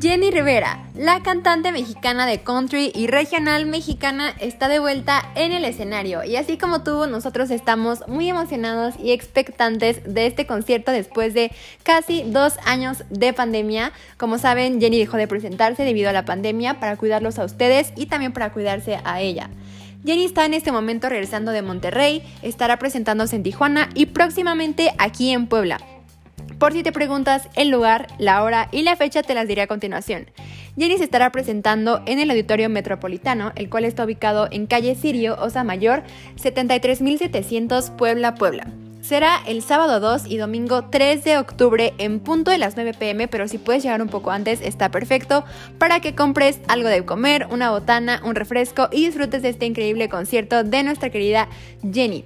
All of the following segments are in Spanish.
Jenny Rivera, la cantante mexicana de country y regional mexicana, está de vuelta en el escenario y así como tú, nosotros estamos muy emocionados y expectantes de este concierto después de casi dos años de pandemia. Como saben, Jenny dejó de presentarse debido a la pandemia para cuidarlos a ustedes y también para cuidarse a ella. Jenny está en este momento regresando de Monterrey, estará presentándose en Tijuana y próximamente aquí en Puebla. Por si te preguntas el lugar, la hora y la fecha te las diré a continuación. Jenny se estará presentando en el Auditorio Metropolitano, el cual está ubicado en calle Sirio, Osa Mayor, 73700 Puebla, Puebla. Será el sábado 2 y domingo 3 de octubre en punto de las 9 pm, pero si puedes llegar un poco antes está perfecto para que compres algo de comer, una botana, un refresco y disfrutes de este increíble concierto de nuestra querida Jenny.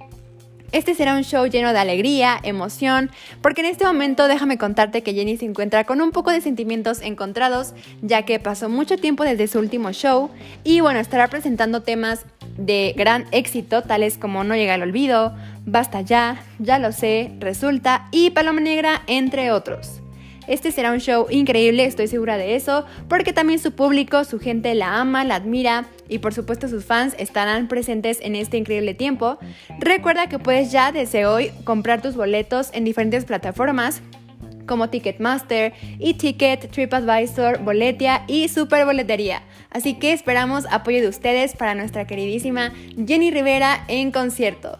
Este será un show lleno de alegría, emoción, porque en este momento déjame contarte que Jenny se encuentra con un poco de sentimientos encontrados, ya que pasó mucho tiempo desde su último show y bueno, estará presentando temas de gran éxito, tales como No llega al olvido, Basta ya, Ya lo sé, Resulta y Paloma Negra, entre otros. Este será un show increíble, estoy segura de eso, porque también su público, su gente la ama, la admira y por supuesto sus fans estarán presentes en este increíble tiempo. Recuerda que puedes ya desde hoy comprar tus boletos en diferentes plataformas como Ticketmaster, eTicket, TripAdvisor, Boletia y Super Boletería. Así que esperamos apoyo de ustedes para nuestra queridísima Jenny Rivera en concierto.